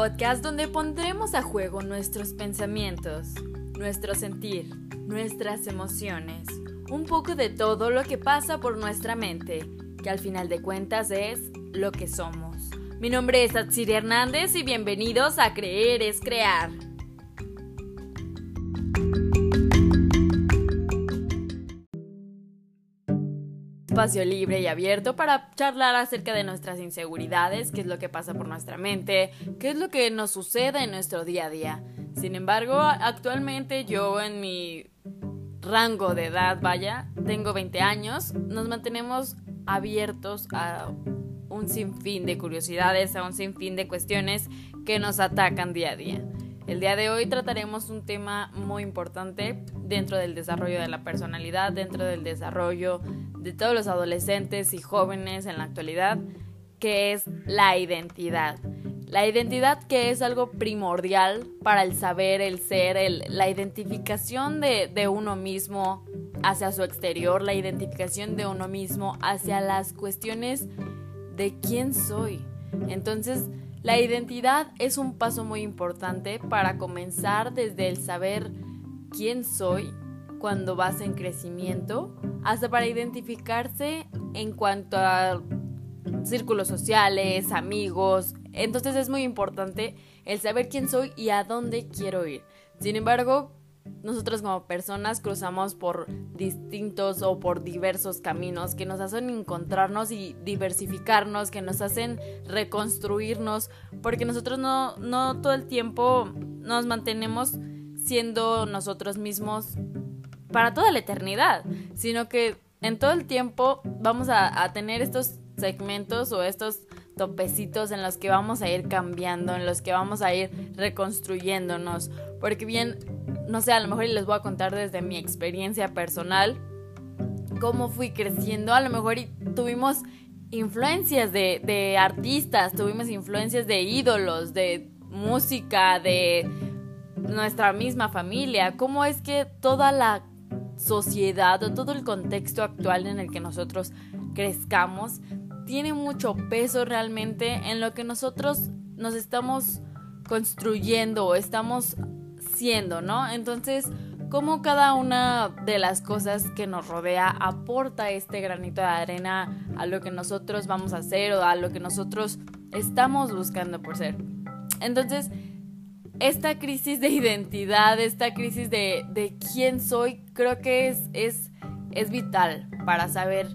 podcast donde pondremos a juego nuestros pensamientos, nuestro sentir, nuestras emociones, un poco de todo lo que pasa por nuestra mente, que al final de cuentas es lo que somos. Mi nombre es Atsiri Hernández y bienvenidos a Creer es Crear. Espacio libre y abierto para charlar acerca de nuestras inseguridades, qué es lo que pasa por nuestra mente, qué es lo que nos sucede en nuestro día a día. Sin embargo, actualmente yo en mi rango de edad, vaya, tengo 20 años, nos mantenemos abiertos a un sinfín de curiosidades, a un sinfín de cuestiones que nos atacan día a día. El día de hoy trataremos un tema muy importante dentro del desarrollo de la personalidad, dentro del desarrollo de todos los adolescentes y jóvenes en la actualidad, que es la identidad. La identidad que es algo primordial para el saber, el ser, la identificación de, uno mismo hacia su exterior, la identificación de uno mismo hacia las cuestiones de quién soy. Entonces, la identidad es un paso muy importante para comenzar desde el saber quién soy cuando vas en crecimiento hasta para identificarse en cuanto a círculos sociales, amigos. Entonces es muy importante el saber quién soy y a dónde quiero ir. Sin embargo, nosotros como personas cruzamos por distintos o por diversos caminos que nos hacen encontrarnos y diversificarnos, que nos hacen reconstruirnos, porque nosotros no, no todo el tiempo nos mantenemos siendo nosotros mismos para toda la eternidad, sino que en todo el tiempo vamos a, a tener estos segmentos o estos topecitos en los que vamos a ir cambiando, en los que vamos a ir reconstruyéndonos, porque bien no sé, a lo mejor les voy a contar desde mi experiencia personal cómo fui creciendo. A lo mejor tuvimos influencias de, artistas, tuvimos influencias de ídolos, de música, de nuestra misma familia. ¿Cómo es que toda la sociedad o todo el contexto actual en el que nosotros crezcamos tiene mucho peso realmente en lo que nosotros nos estamos construyendo o estamos ¿no? Entonces, cómo cada una de las cosas que nos rodea aporta este granito de arena a lo que nosotros vamos a hacer o a lo que nosotros estamos buscando por ser. Entonces, esta crisis de identidad, esta crisis de, de quién soy, creo que es, es, es vital para saber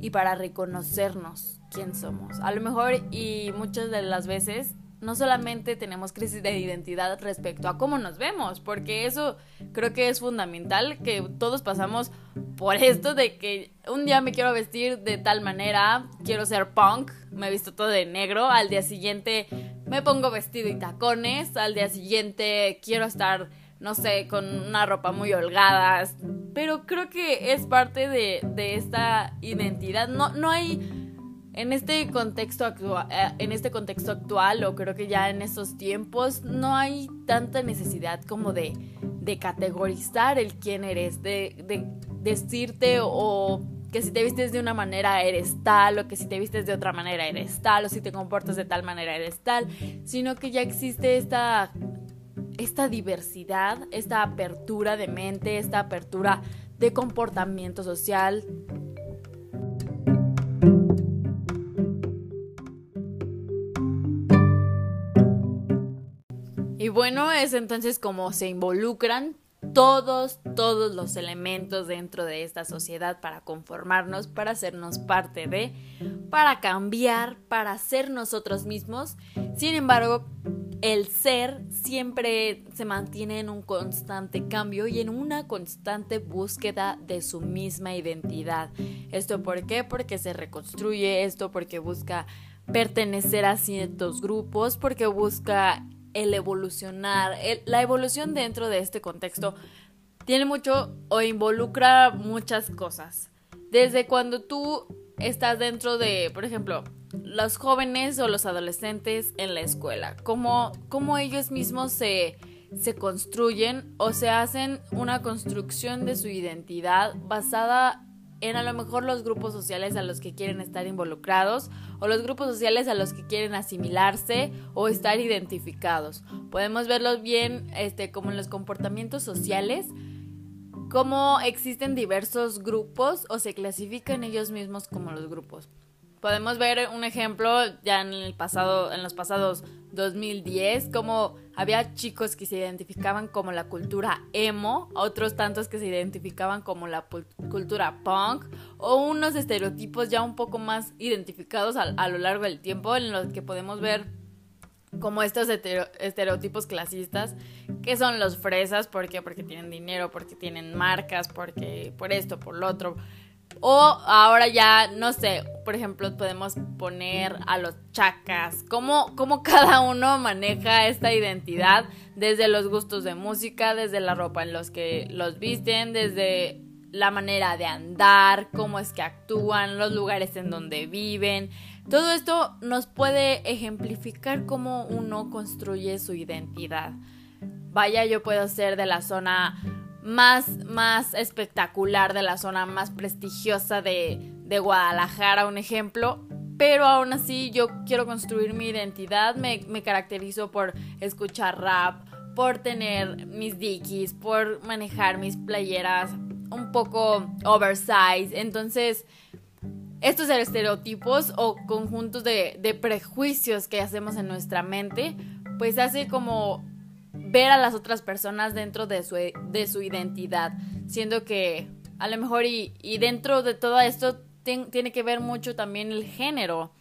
y para reconocernos quién somos. A lo mejor y muchas de las veces no solamente tenemos crisis de identidad respecto a cómo nos vemos, porque eso creo que es fundamental, que todos pasamos por esto de que un día me quiero vestir de tal manera, quiero ser punk, me he visto todo de negro, al día siguiente me pongo vestido y tacones, al día siguiente quiero estar, no sé, con una ropa muy holgada, pero creo que es parte de, de esta identidad, no, no hay en este contexto actual, eh, en este contexto actual o creo que ya en estos tiempos no hay tanta necesidad como de, de categorizar el quién eres, de, de decirte o que si te vistes de una manera eres tal o que si te vistes de otra manera eres tal o si te comportas de tal manera eres tal, sino que ya existe esta esta diversidad, esta apertura de mente, esta apertura de comportamiento social, bueno, es entonces como se involucran todos, todos los elementos dentro de esta sociedad para conformarnos, para hacernos parte de, para cambiar, para ser nosotros mismos. Sin embargo, el ser siempre se mantiene en un constante cambio y en una constante búsqueda de su misma identidad. ¿Esto por qué? Porque se reconstruye esto, porque busca pertenecer a ciertos grupos, porque busca el evolucionar, la evolución dentro de este contexto tiene mucho o involucra muchas cosas. Desde cuando tú estás dentro de, por ejemplo, los jóvenes o los adolescentes en la escuela, cómo, cómo ellos mismos se, se construyen o se hacen una construcción de su identidad basada en a lo mejor los grupos sociales a los que quieren estar involucrados o los grupos sociales a los que quieren asimilarse o estar identificados. Podemos verlos bien este, como en los comportamientos sociales, cómo existen diversos grupos o se clasifican ellos mismos como los grupos. Podemos ver un ejemplo ya en el pasado, en los pasados 2010, como había chicos que se identificaban como la cultura emo, otros tantos que se identificaban como la cultura punk, o unos estereotipos ya un poco más identificados a, lo largo del tiempo, en los que podemos ver como estos estereotipos clasistas, que son los fresas, ¿por qué? Porque tienen dinero, porque tienen marcas, porque por esto, por lo otro. O ahora ya, no sé, por ejemplo, podemos poner a los chacas, cómo, cómo cada uno maneja esta identidad, desde los gustos de música, desde la ropa en los que los visten, desde la manera de andar, cómo es que actúan, los lugares en donde viven. Todo esto nos puede ejemplificar cómo uno construye su identidad. Vaya, yo puedo ser de la zona más, más espectacular, de la zona más prestigiosa de, de Guadalajara, un ejemplo. Pero aún así yo quiero construir mi identidad, me, me caracterizo por escuchar rap, por tener mis dickies, por manejar mis playeras un poco oversized. Entonces, estos estereotipos o conjuntos de, de, prejuicios que hacemos en nuestra mente, pues hace como ver a las otras personas dentro de su, de su identidad, siendo que a lo mejor y, dentro de todo esto tiene que ver mucho también el género,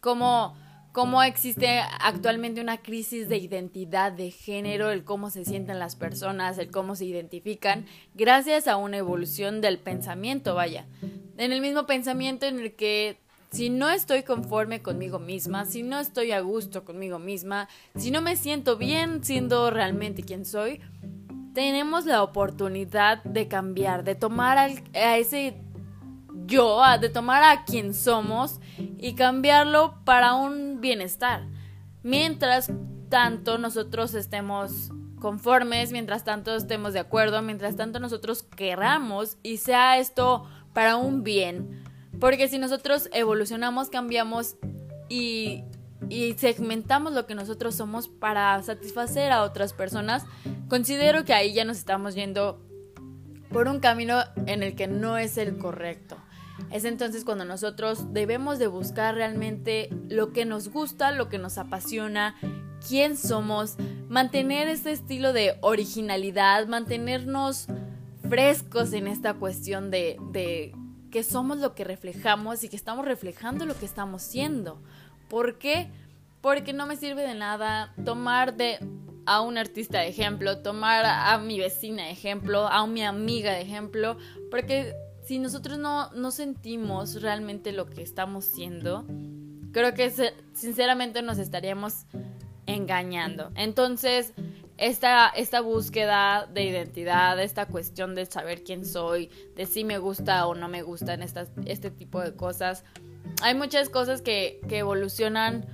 cómo, cómo existe actualmente una crisis de identidad de género, el cómo se sienten las personas, el cómo se identifican, gracias a una evolución del pensamiento, vaya, en el mismo pensamiento en el que si no estoy conforme conmigo misma, si no estoy a gusto conmigo misma, si no me siento bien siendo realmente quien soy, tenemos la oportunidad de cambiar, de tomar a ese yo, de tomar a quien somos y cambiarlo para un bienestar. Mientras tanto nosotros estemos conformes, mientras tanto estemos de acuerdo, mientras tanto nosotros queramos y sea esto para un bien porque si nosotros evolucionamos, cambiamos y, segmentamos lo que nosotros somos para satisfacer a otras personas, considero que ahí ya nos estamos yendo por un camino en el que no es el correcto. Es entonces cuando nosotros debemos de buscar realmente lo que nos gusta, lo que nos apasiona, quién somos, mantener este estilo de originalidad, mantenernos frescos en esta cuestión de, de que somos lo que reflejamos y que estamos reflejando lo que estamos siendo. ¿Por qué? Porque no me sirve de nada tomar de a un artista de ejemplo, tomar a mi vecina de ejemplo, a mi amiga de ejemplo, porque si nosotros no, no sentimos realmente lo que estamos siendo, creo que sinceramente nos estaríamos engañando. Entonces, esta, esta búsqueda de identidad, esta cuestión de saber quién soy, de si me gusta o no me gustan estas, este tipo de cosas. Hay muchas cosas que, que evolucionan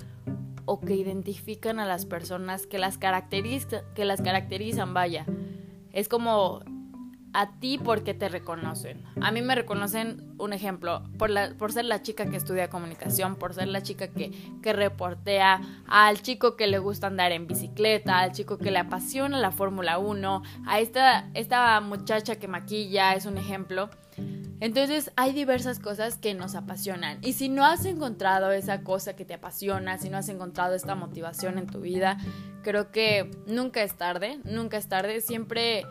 o que identifican a las personas, que las, que las caracterizan, vaya. Es como a ti porque te reconocen. A mí me reconocen, un ejemplo, por, por ser la chica que estudia comunicación, por ser la chica que, que reportea, al chico que le gusta andar en bicicleta, al chico que le apasiona la Fórmula 1, a esta, esta muchacha que maquilla, es un ejemplo. Entonces hay diversas cosas que nos apasionan. Y si no has encontrado esa cosa que te apasiona, si no has encontrado esta motivación en tu vida, creo que nunca es tarde, nunca es tarde. Siempre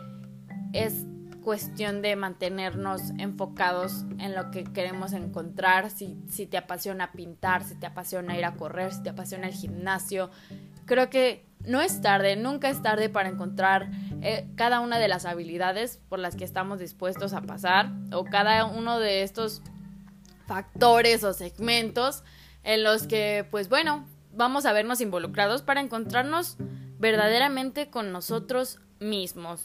es cuestión de mantenernos enfocados en lo que queremos encontrar, si, si te apasiona pintar, si te apasiona ir a correr, si te apasiona el gimnasio. Creo que no es tarde, nunca es tarde para encontrar eh, cada una de las habilidades por las que estamos dispuestos a pasar o cada uno de estos factores o segmentos en los que, pues bueno, vamos a vernos involucrados para encontrarnos verdaderamente con nosotros mismos.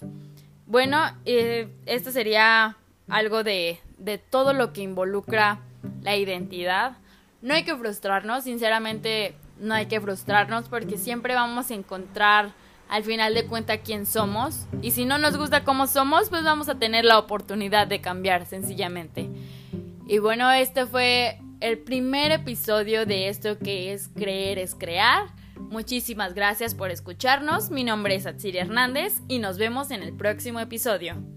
Bueno, eh, esto sería algo de, de todo lo que involucra la identidad. No hay que frustrarnos, sinceramente no hay que frustrarnos porque siempre vamos a encontrar al final de cuenta quién somos y si no nos gusta cómo somos, pues vamos a tener la oportunidad de cambiar sencillamente. Y bueno, este fue el primer episodio de esto que es Creer es Crear. Muchísimas gracias por escucharnos. Mi nombre es Atsiri Hernández y nos vemos en el próximo episodio.